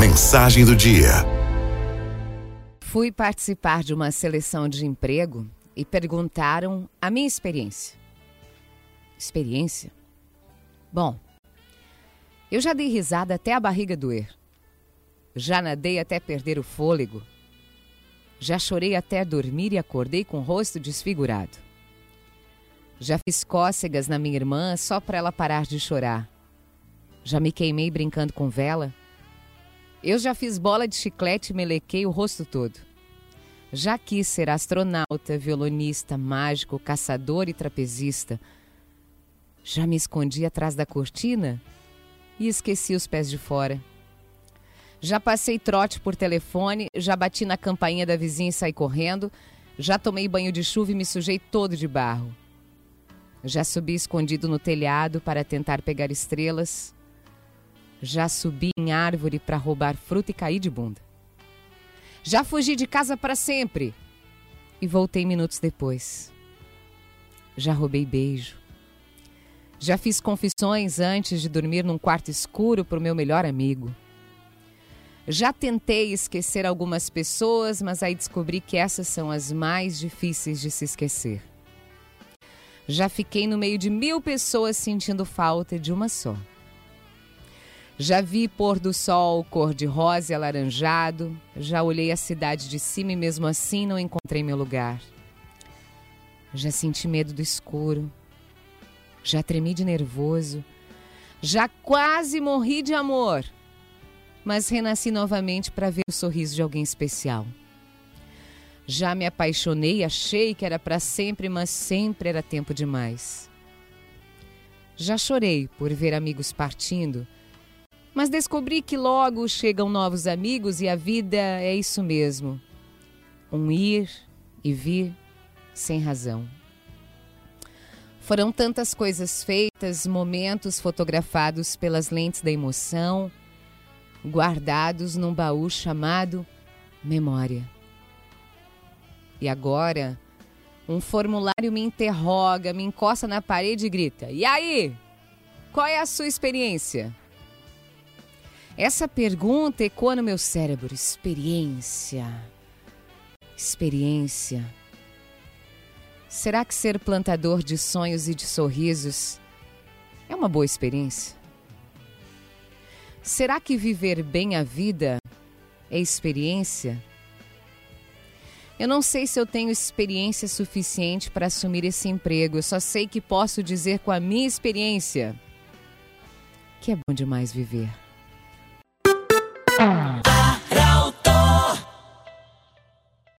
Mensagem do dia. Fui participar de uma seleção de emprego e perguntaram a minha experiência. Experiência? Bom, eu já dei risada até a barriga doer. Já nadei até perder o fôlego. Já chorei até dormir e acordei com o rosto desfigurado. Já fiz cócegas na minha irmã só para ela parar de chorar. Já me queimei brincando com vela. Eu já fiz bola de chiclete e melequei o rosto todo. Já quis ser astronauta, violonista, mágico, caçador e trapezista. Já me escondi atrás da cortina e esqueci os pés de fora. Já passei trote por telefone, já bati na campainha da vizinha e saí correndo, já tomei banho de chuva e me sujei todo de barro. Já subi escondido no telhado para tentar pegar estrelas. Já subi em árvore para roubar fruta e caí de bunda. Já fugi de casa para sempre e voltei minutos depois. Já roubei beijo. Já fiz confissões antes de dormir num quarto escuro para o meu melhor amigo. Já tentei esquecer algumas pessoas, mas aí descobri que essas são as mais difíceis de se esquecer. Já fiquei no meio de mil pessoas sentindo falta de uma só. Já vi pôr do sol cor de rosa e alaranjado, já olhei a cidade de cima e mesmo assim não encontrei meu lugar. Já senti medo do escuro, já tremi de nervoso, já quase morri de amor mas renasci novamente para ver o sorriso de alguém especial. Já me apaixonei, achei que era para sempre, mas sempre era tempo demais. Já chorei por ver amigos partindo, mas descobri que logo chegam novos amigos e a vida é isso mesmo: um ir e vir sem razão. Foram tantas coisas feitas, momentos fotografados pelas lentes da emoção guardados num baú chamado memória. E agora, um formulário me interroga, me encosta na parede e grita: E aí? Qual é a sua experiência? Essa pergunta ecoa no meu cérebro. Experiência. Experiência. Será que ser plantador de sonhos e de sorrisos é uma boa experiência? Será que viver bem a vida é experiência? Eu não sei se eu tenho experiência suficiente para assumir esse emprego, eu só sei que posso dizer com a minha experiência que é bom demais viver. Sound.